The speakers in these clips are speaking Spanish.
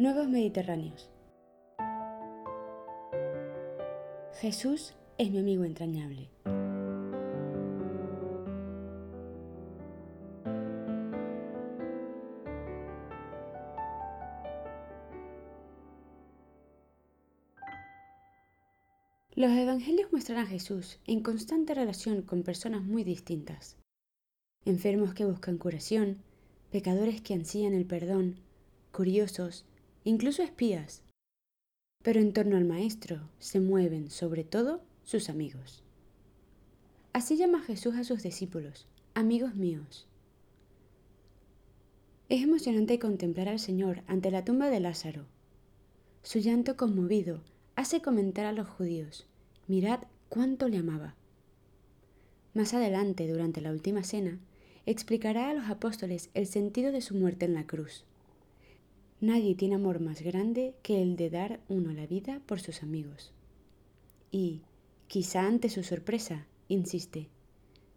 Nuevos Mediterráneos. Jesús es mi amigo entrañable. Los evangelios muestran a Jesús en constante relación con personas muy distintas. Enfermos que buscan curación, pecadores que ansían el perdón, curiosos, incluso espías. Pero en torno al Maestro se mueven sobre todo sus amigos. Así llama Jesús a sus discípulos, amigos míos. Es emocionante contemplar al Señor ante la tumba de Lázaro. Su llanto conmovido hace comentar a los judíos, mirad cuánto le amaba. Más adelante, durante la última cena, explicará a los apóstoles el sentido de su muerte en la cruz. Nadie tiene amor más grande que el de dar uno la vida por sus amigos. Y, quizá ante su sorpresa, insiste,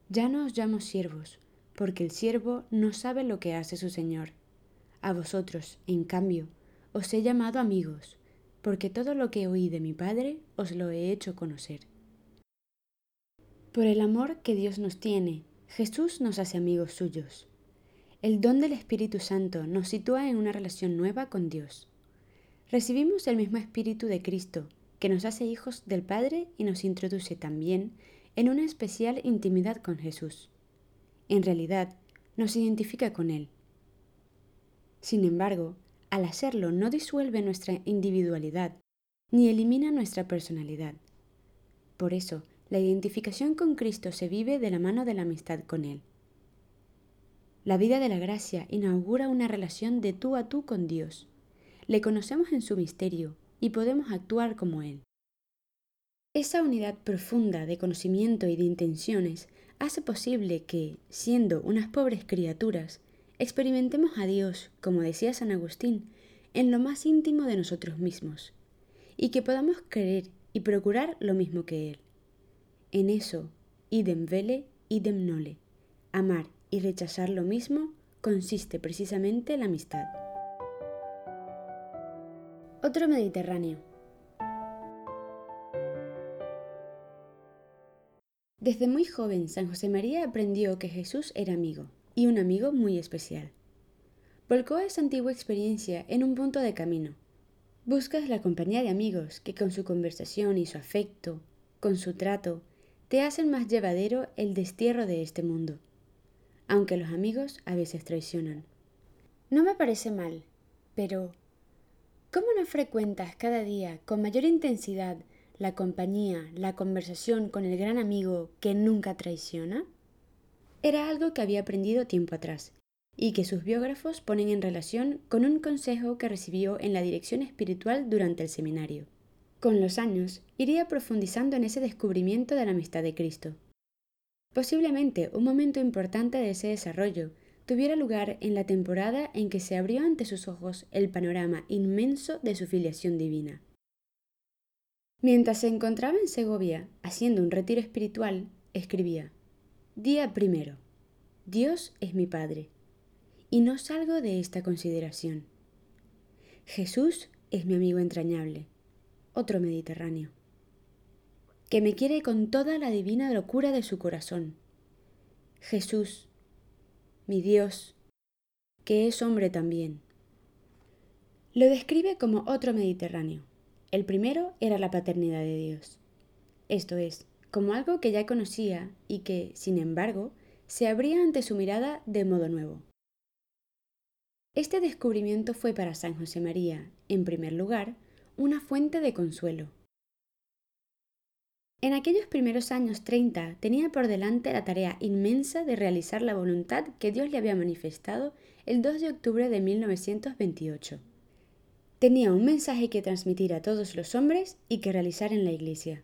ya no os llamo siervos, porque el siervo no sabe lo que hace su Señor. A vosotros, en cambio, os he llamado amigos, porque todo lo que oí de mi Padre os lo he hecho conocer. Por el amor que Dios nos tiene, Jesús nos hace amigos suyos. El don del Espíritu Santo nos sitúa en una relación nueva con Dios. Recibimos el mismo Espíritu de Cristo, que nos hace hijos del Padre y nos introduce también en una especial intimidad con Jesús. En realidad, nos identifica con Él. Sin embargo, al hacerlo no disuelve nuestra individualidad, ni elimina nuestra personalidad. Por eso, la identificación con Cristo se vive de la mano de la amistad con Él. La vida de la gracia inaugura una relación de tú a tú con Dios. Le conocemos en su misterio y podemos actuar como Él. Esa unidad profunda de conocimiento y de intenciones hace posible que, siendo unas pobres criaturas, experimentemos a Dios, como decía San Agustín, en lo más íntimo de nosotros mismos, y que podamos creer y procurar lo mismo que Él. En eso, idem vele, idem nole. Amar y rechazar lo mismo consiste precisamente la amistad. Otro Mediterráneo. Desde muy joven San José María aprendió que Jesús era amigo, y un amigo muy especial. Volcó esa antigua experiencia en un punto de camino. Buscas la compañía de amigos que con su conversación y su afecto, con su trato, te hacen más llevadero el destierro de este mundo, aunque los amigos a veces traicionan. No me parece mal, pero ¿cómo no frecuentas cada día con mayor intensidad la compañía, la conversación con el gran amigo que nunca traiciona? Era algo que había aprendido tiempo atrás y que sus biógrafos ponen en relación con un consejo que recibió en la dirección espiritual durante el seminario. Con los años, iría profundizando en ese descubrimiento de la amistad de Cristo. Posiblemente un momento importante de ese desarrollo tuviera lugar en la temporada en que se abrió ante sus ojos el panorama inmenso de su filiación divina. Mientras se encontraba en Segovia haciendo un retiro espiritual, escribía, Día primero, Dios es mi Padre, y no salgo de esta consideración. Jesús es mi amigo entrañable, otro Mediterráneo, que me quiere con toda la divina locura de su corazón. Jesús, mi Dios, que es hombre también. Lo describe como otro Mediterráneo. El primero era la paternidad de Dios, esto es, como algo que ya conocía y que, sin embargo, se abría ante su mirada de modo nuevo. Este descubrimiento fue para San José María, en primer lugar, una fuente de consuelo. En aquellos primeros años 30 tenía por delante la tarea inmensa de realizar la voluntad que Dios le había manifestado el 2 de octubre de 1928. Tenía un mensaje que transmitir a todos los hombres y que realizar en la Iglesia.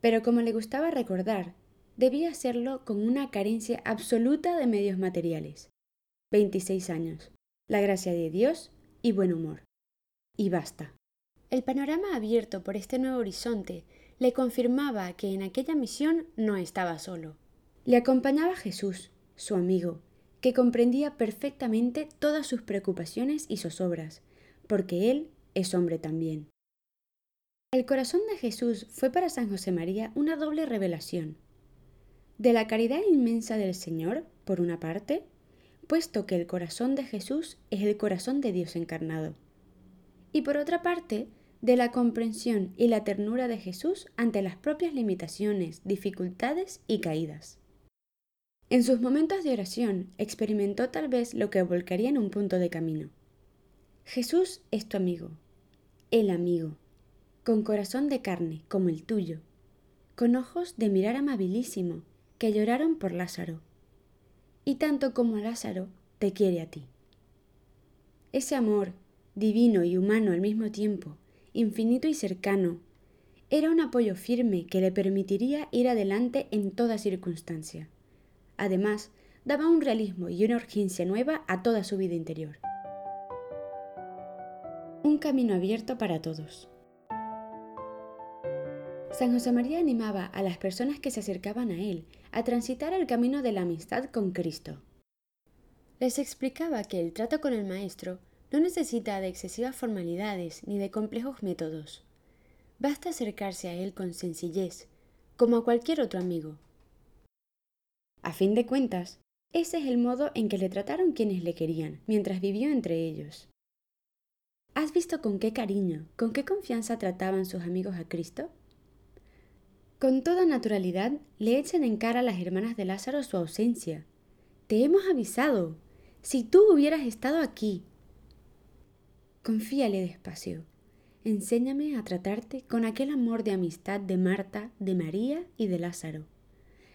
Pero como le gustaba recordar, debía hacerlo con una carencia absoluta de medios materiales. 26 años, la gracia de Dios y buen humor y basta. El panorama abierto por este nuevo horizonte le confirmaba que en aquella misión no estaba solo. Le acompañaba Jesús, su amigo, que comprendía perfectamente todas sus preocupaciones y zozobras, porque Él es hombre también. El corazón de Jesús fue para San José María una doble revelación. De la caridad inmensa del Señor, por una parte, puesto que el corazón de Jesús es el corazón de Dios encarnado. Y por otra parte, de la comprensión y la ternura de Jesús ante las propias limitaciones, dificultades y caídas. En sus momentos de oración experimentó tal vez lo que volcaría en un punto de camino. Jesús es tu amigo, el amigo, con corazón de carne como el tuyo, con ojos de mirar amabilísimo, que lloraron por Lázaro. Y tanto como Lázaro, te quiere a ti. Ese amor, divino y humano al mismo tiempo, infinito y cercano, era un apoyo firme que le permitiría ir adelante en toda circunstancia. Además, daba un realismo y una urgencia nueva a toda su vida interior. Un camino abierto para todos. San José María animaba a las personas que se acercaban a él a transitar el camino de la amistad con Cristo. Les explicaba que el trato con el Maestro no necesita de excesivas formalidades ni de complejos métodos. Basta acercarse a él con sencillez, como a cualquier otro amigo. A fin de cuentas, ese es el modo en que le trataron quienes le querían, mientras vivió entre ellos. ¿Has visto con qué cariño, con qué confianza trataban sus amigos a Cristo? Con toda naturalidad le echan en cara a las hermanas de Lázaro su ausencia. Te hemos avisado. Si tú hubieras estado aquí. Confíale despacio. Enséñame a tratarte con aquel amor de amistad de Marta, de María y de Lázaro,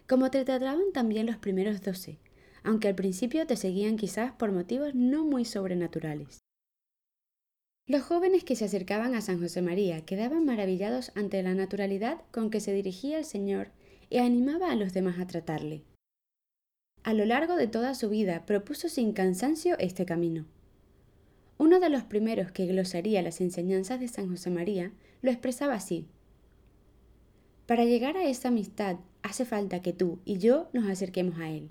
como te trataban también los primeros doce, aunque al principio te seguían quizás por motivos no muy sobrenaturales. Los jóvenes que se acercaban a San José María quedaban maravillados ante la naturalidad con que se dirigía el Señor y animaba a los demás a tratarle. A lo largo de toda su vida propuso sin cansancio este camino. Uno de los primeros que glosaría las enseñanzas de San José María lo expresaba así. Para llegar a esa amistad hace falta que tú y yo nos acerquemos a Él,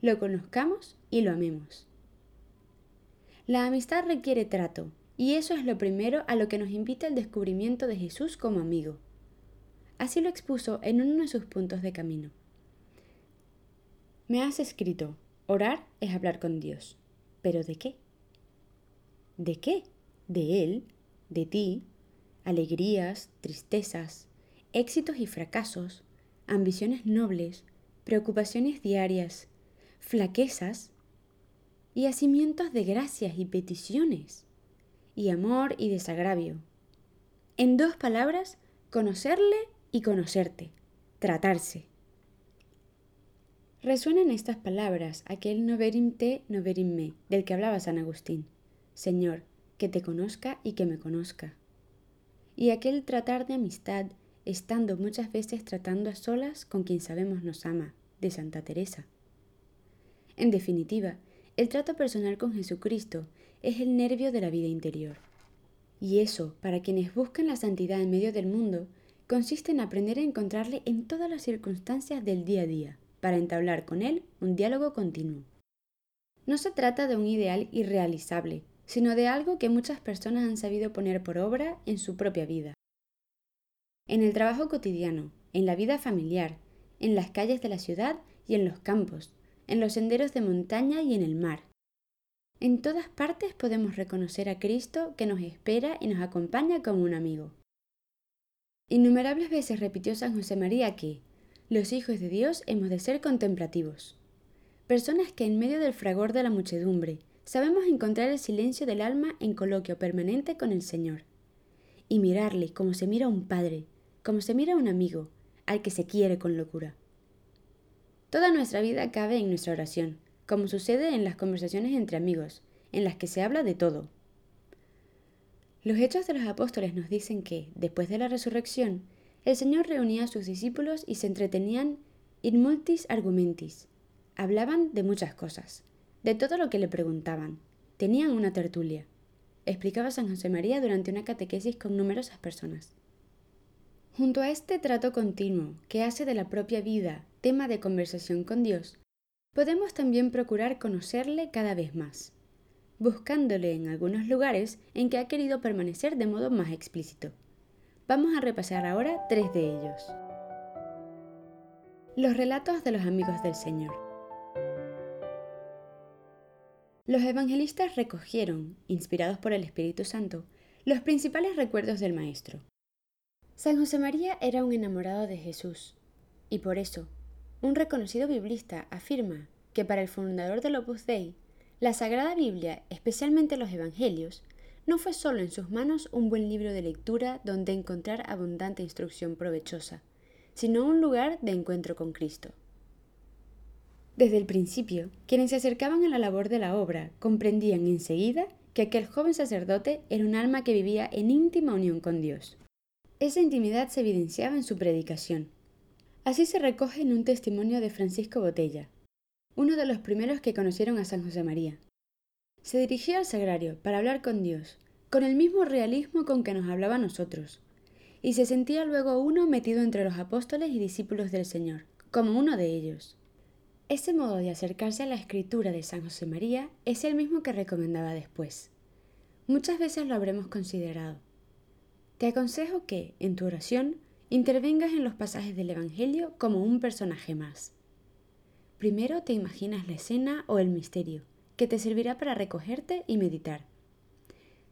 lo conozcamos y lo amemos. La amistad requiere trato, y eso es lo primero a lo que nos invita el descubrimiento de Jesús como amigo. Así lo expuso en uno de sus puntos de camino. Me has escrito, orar es hablar con Dios. ¿Pero de qué? ¿De qué? De Él, de ti, alegrías, tristezas, éxitos y fracasos, ambiciones nobles, preocupaciones diarias, flaquezas y hacimientos de gracias y peticiones y amor y desagravio. En dos palabras, conocerle y conocerte, tratarse. Resuenan estas palabras aquel noverim te, noverim me, del que hablaba San Agustín. Señor, que te conozca y que me conozca. Y aquel tratar de amistad, estando muchas veces tratando a solas con quien sabemos nos ama, de Santa Teresa. En definitiva, el trato personal con Jesucristo es el nervio de la vida interior. Y eso, para quienes buscan la santidad en medio del mundo, consiste en aprender a encontrarle en todas las circunstancias del día a día, para entablar con él un diálogo continuo. No se trata de un ideal irrealizable, sino de algo que muchas personas han sabido poner por obra en su propia vida. En el trabajo cotidiano, en la vida familiar, en las calles de la ciudad y en los campos, en los senderos de montaña y en el mar, en todas partes podemos reconocer a Cristo que nos espera y nos acompaña como un amigo. Innumerables veces repitió San José María que los hijos de Dios hemos de ser contemplativos. Personas que en medio del fragor de la muchedumbre sabemos encontrar el silencio del alma en coloquio permanente con el Señor y mirarle como se mira a un padre, como se mira a un amigo, al que se quiere con locura. Toda nuestra vida cabe en nuestra oración, como sucede en las conversaciones entre amigos, en las que se habla de todo. Los hechos de los apóstoles nos dicen que, después de la resurrección, el Señor reunía a sus discípulos y se entretenían in multis argumentis. Hablaban de muchas cosas, de todo lo que le preguntaban. Tenían una tertulia. Explicaba San José María durante una catequesis con numerosas personas. Junto a este trato continuo que hace de la propia vida tema de conversación con Dios, podemos también procurar conocerle cada vez más. buscándole en algunos lugares en que ha querido permanecer de modo más explícito. Vamos a repasar ahora tres de ellos. Los relatos de los amigos del Señor. Los evangelistas recogieron, inspirados por el Espíritu Santo, los principales recuerdos del Maestro. San José María era un enamorado de Jesús, y por eso, un reconocido biblista afirma que para el fundador del Opus Dei, la Sagrada Biblia, especialmente los Evangelios, no fue solo en sus manos un buen libro de lectura donde encontrar abundante instrucción provechosa, sino un lugar de encuentro con Cristo. Desde el principio, quienes se acercaban a la labor de la obra comprendían enseguida que aquel joven sacerdote era un alma que vivía en íntima unión con Dios. Esa intimidad se evidenciaba en su predicación. Así se recoge en un testimonio de Francisco Botella, uno de los primeros que conocieron a San José María. Se dirigió al sagrario para hablar con Dios, con el mismo realismo con que nos hablaba a nosotros, y se sentía luego uno metido entre los apóstoles y discípulos del Señor, como uno de ellos. Ese modo de acercarse a la escritura de San José María es el mismo que recomendaba después. Muchas veces lo habremos considerado. Te aconsejo que, en tu oración, intervengas en los pasajes del Evangelio como un personaje más. Primero te imaginas la escena o el misterio, que te servirá para recogerte y meditar.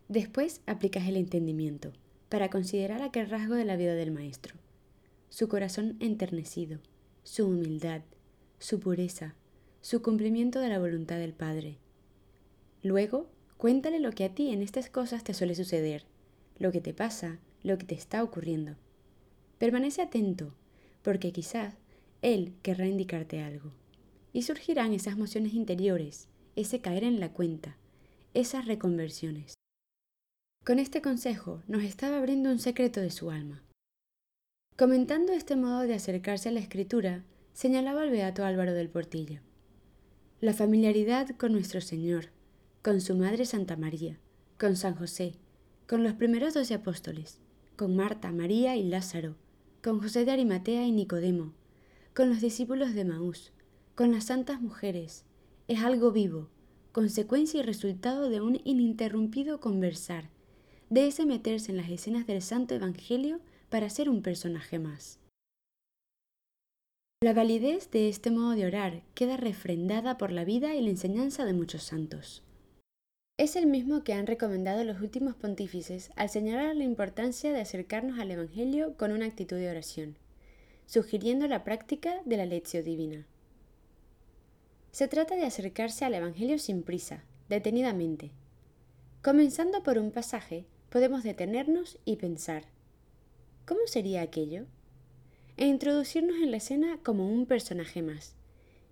Después aplicas el entendimiento, para considerar aquel rasgo de la vida del Maestro, su corazón enternecido, su humildad, su pureza, su cumplimiento de la voluntad del Padre. Luego, cuéntale lo que a ti en estas cosas te suele suceder, lo que te pasa, lo que te está ocurriendo. Permanece atento, porque quizás Él querrá indicarte algo y surgirán esas mociones interiores, ese caer en la cuenta, esas reconversiones. Con este consejo nos estaba abriendo un secreto de su alma. Comentando este modo de acercarse a la escritura, señalaba el beato Álvaro del Portillo. La familiaridad con nuestro Señor, con su Madre Santa María, con San José, con los primeros doce apóstoles, con Marta, María y Lázaro, con José de Arimatea y Nicodemo, con los discípulos de Maús, con las santas mujeres es algo vivo, consecuencia y resultado de un ininterrumpido conversar, de ese meterse en las escenas del Santo Evangelio para ser un personaje más. La validez de este modo de orar queda refrendada por la vida y la enseñanza de muchos santos. Es el mismo que han recomendado los últimos pontífices al señalar la importancia de acercarnos al Evangelio con una actitud de oración, sugiriendo la práctica de la lección divina. Se trata de acercarse al Evangelio sin prisa, detenidamente. Comenzando por un pasaje, podemos detenernos y pensar, ¿cómo sería aquello? E introducirnos en la escena como un personaje más,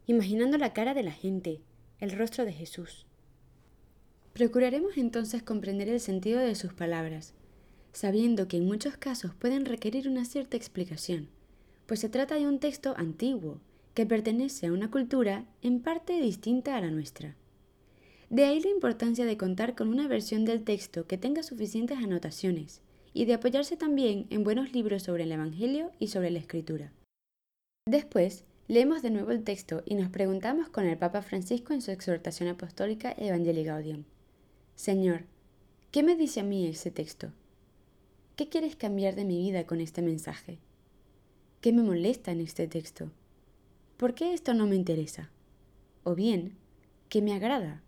imaginando la cara de la gente, el rostro de Jesús. Procuraremos entonces comprender el sentido de sus palabras, sabiendo que en muchos casos pueden requerir una cierta explicación, pues se trata de un texto antiguo, que pertenece a una cultura en parte distinta a la nuestra. De ahí la importancia de contar con una versión del texto que tenga suficientes anotaciones y de apoyarse también en buenos libros sobre el Evangelio y sobre la Escritura. Después, leemos de nuevo el texto y nos preguntamos con el Papa Francisco en su exhortación apostólica Evangelii Gaudium. Señor, ¿qué me dice a mí ese texto? ¿Qué quieres cambiar de mi vida con este mensaje? ¿Qué me molesta en este texto? ¿por qué esto no me interesa? O bien, ¿qué me agrada?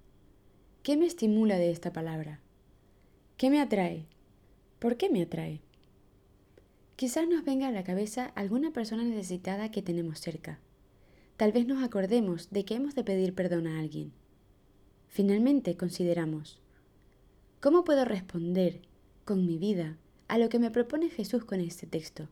¿Qué me estimula de esta palabra? ¿Qué me atrae? ¿Por qué me atrae? Quizás nos venga a la cabeza alguna persona necesitada que tenemos cerca. Tal vez nos acordemos de que hemos de pedir perdón a alguien. Finalmente consideramos, ¿cómo puedo responder con mi vida a lo que me propone Jesús con este texto?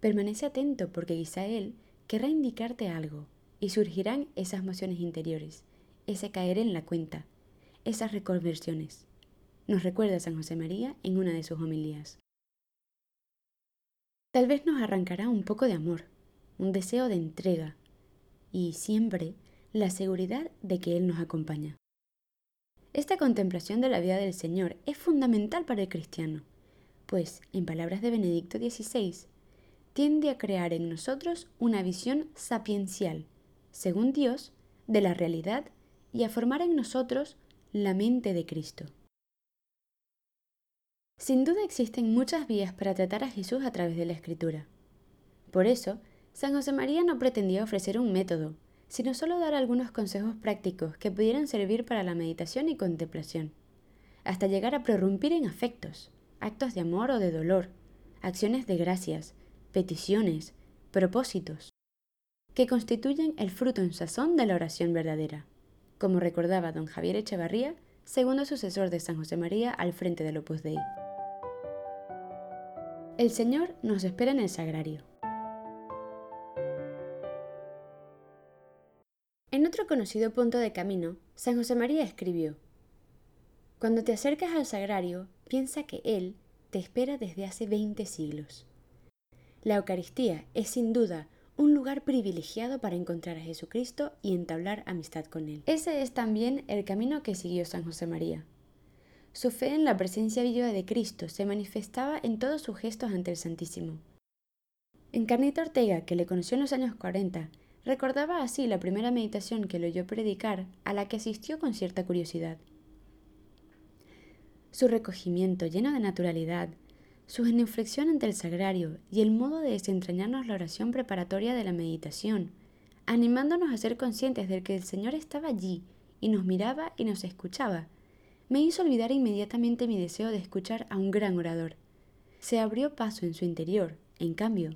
Permanece atento porque quizá Él querrá indicarte algo y surgirán esas mociones interiores, ese caer en la cuenta, esas reconversiones. Nos recuerda San José María en una de sus homilías. Tal vez nos arrancará un poco de amor, un deseo de entrega y siempre la seguridad de que Él nos acompaña. Esta contemplación de la vida del Señor es fundamental para el cristiano, pues, en palabras de Benedicto XVI, tiende a crear en nosotros una visión sapiencial, según Dios, de la realidad y a formar en nosotros la mente de Cristo. Sin duda existen muchas vías para tratar a Jesús a través de la Escritura. Por eso, San José María no pretendía ofrecer un método, sino solo dar algunos consejos prácticos que pudieran servir para la meditación y contemplación, hasta llegar a prorrumpir en afectos, actos de amor o de dolor, acciones de gracias, peticiones, propósitos, que constituyen el fruto en sazón de la oración verdadera, como recordaba don Javier Echevarría, segundo sucesor de San José María al frente del Opus Dei. El Señor nos espera en el sagrario. En otro conocido punto de camino, San José María escribió, Cuando te acercas al sagrario, piensa que Él te espera desde hace 20 siglos. La Eucaristía es sin duda un lugar privilegiado para encontrar a Jesucristo y entablar amistad con Él. Ese es también el camino que siguió San José María. Su fe en la presencia viva de Cristo se manifestaba en todos sus gestos ante el Santísimo. Encarnita Ortega, que le conoció en los años 40, recordaba así la primera meditación que lo oyó predicar, a la que asistió con cierta curiosidad. Su recogimiento lleno de naturalidad, su genuflexión ante el sagrario y el modo de desentrañarnos la oración preparatoria de la meditación, animándonos a ser conscientes de que el Señor estaba allí y nos miraba y nos escuchaba, me hizo olvidar inmediatamente mi deseo de escuchar a un gran orador. Se abrió paso en su interior, en cambio,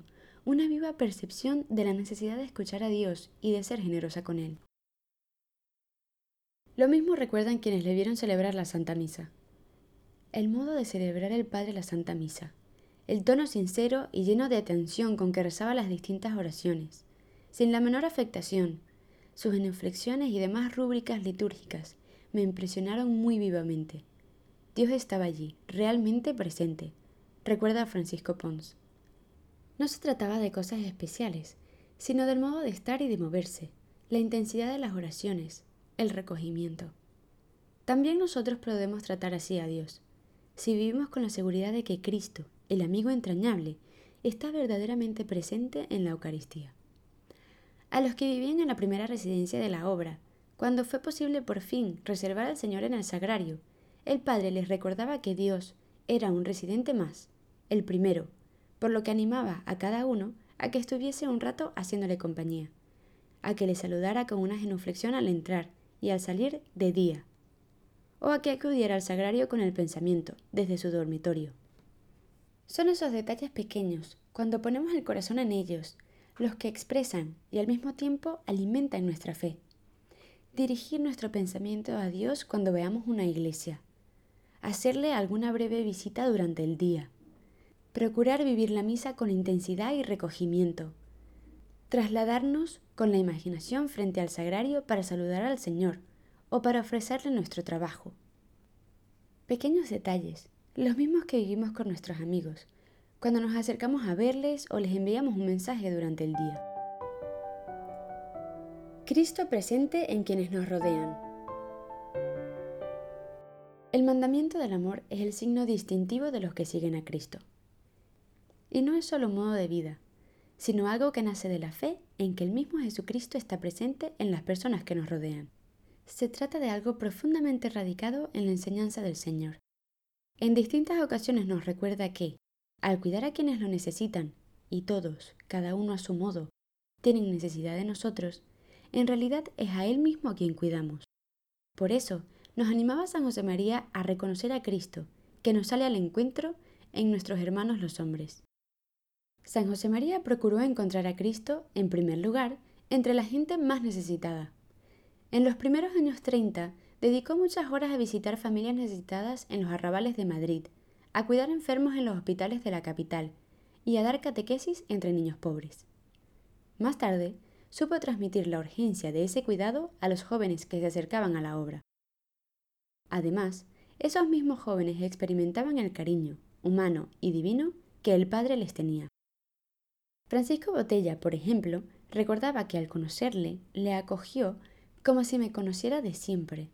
una viva percepción de la necesidad de escuchar a Dios y de ser generosa con Él. Lo mismo recuerdan quienes le vieron celebrar la Santa Misa el modo de celebrar el Padre la Santa Misa, el tono sincero y lleno de atención con que rezaba las distintas oraciones, sin la menor afectación. Sus genuflexiones y demás rúbricas litúrgicas me impresionaron muy vivamente. Dios estaba allí, realmente presente, recuerda Francisco Pons. No se trataba de cosas especiales, sino del modo de estar y de moverse, la intensidad de las oraciones, el recogimiento. También nosotros podemos tratar así a Dios, si vivimos con la seguridad de que Cristo, el amigo entrañable, está verdaderamente presente en la Eucaristía. A los que vivían en la primera residencia de la obra, cuando fue posible por fin reservar al Señor en el sagrario, el Padre les recordaba que Dios era un residente más, el primero, por lo que animaba a cada uno a que estuviese un rato haciéndole compañía, a que le saludara con una genuflexión al entrar y al salir de día, o a que acudiera al sagrario con el pensamiento, desde su dormitorio. Son esos detalles pequeños, cuando ponemos el corazón en ellos, los que expresan y al mismo tiempo alimentan nuestra fe. Dirigir nuestro pensamiento a Dios cuando veamos una iglesia. Hacerle alguna breve visita durante el día. Procurar vivir la misa con intensidad y recogimiento. Trasladarnos con la imaginación frente al sagrario para saludar al Señor o para ofrecerle nuestro trabajo. Pequeños detalles, los mismos que vivimos con nuestros amigos, cuando nos acercamos a verles o les enviamos un mensaje durante el día. Cristo presente en quienes nos rodean. El mandamiento del amor es el signo distintivo de los que siguen a Cristo. Y no es solo un modo de vida, sino algo que nace de la fe en que el mismo Jesucristo está presente en las personas que nos rodean. Se trata de algo profundamente radicado en la enseñanza del Señor. En distintas ocasiones nos recuerda que, al cuidar a quienes lo necesitan, y todos, cada uno a su modo, tienen necesidad de nosotros, en realidad es a Él mismo a quien cuidamos. Por eso, nos animaba San José María a reconocer a Cristo, que nos sale al encuentro en nuestros hermanos los hombres. San José María procuró encontrar a Cristo, en primer lugar, entre la gente más necesitada, en los primeros años 30, dedicó muchas horas a visitar familias necesitadas en los arrabales de Madrid, a cuidar enfermos en los hospitales de la capital y a dar catequesis entre niños pobres. Más tarde, supo transmitir la urgencia de ese cuidado a los jóvenes que se acercaban a la obra. Además, esos mismos jóvenes experimentaban el cariño, humano y divino, que el Padre les tenía. Francisco Botella, por ejemplo, recordaba que al conocerle, le acogió como si me conociera de siempre.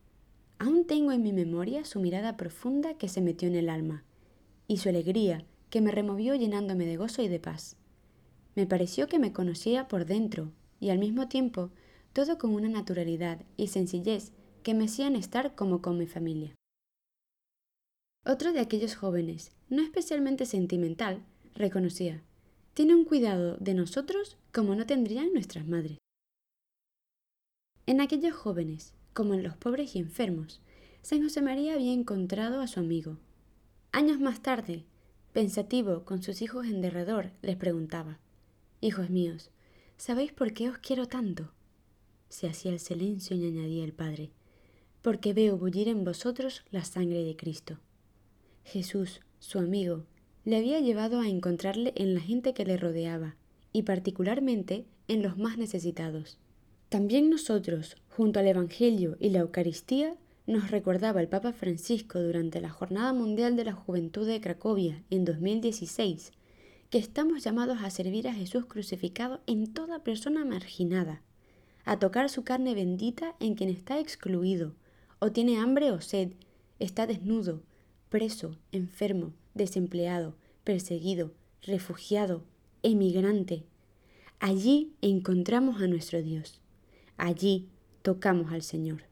Aún tengo en mi memoria su mirada profunda que se metió en el alma, y su alegría que me removió llenándome de gozo y de paz. Me pareció que me conocía por dentro, y al mismo tiempo todo con una naturalidad y sencillez que me hacían estar como con mi familia. Otro de aquellos jóvenes, no especialmente sentimental, reconocía, tiene un cuidado de nosotros como no tendrían nuestras madres. En aquellos jóvenes, como en los pobres y enfermos, San José María había encontrado a su amigo. Años más tarde, pensativo con sus hijos en derredor, les preguntaba, Hijos míos, ¿sabéis por qué os quiero tanto? Se hacía el silencio y añadía el Padre, porque veo bullir en vosotros la sangre de Cristo. Jesús, su amigo, le había llevado a encontrarle en la gente que le rodeaba, y particularmente en los más necesitados. También nosotros, junto al Evangelio y la Eucaristía, nos recordaba el Papa Francisco durante la Jornada Mundial de la Juventud de Cracovia en 2016, que estamos llamados a servir a Jesús crucificado en toda persona marginada, a tocar su carne bendita en quien está excluido, o tiene hambre o sed, está desnudo, preso, enfermo, desempleado, perseguido, refugiado, emigrante. Allí encontramos a nuestro Dios. Allí tocamos al Señor.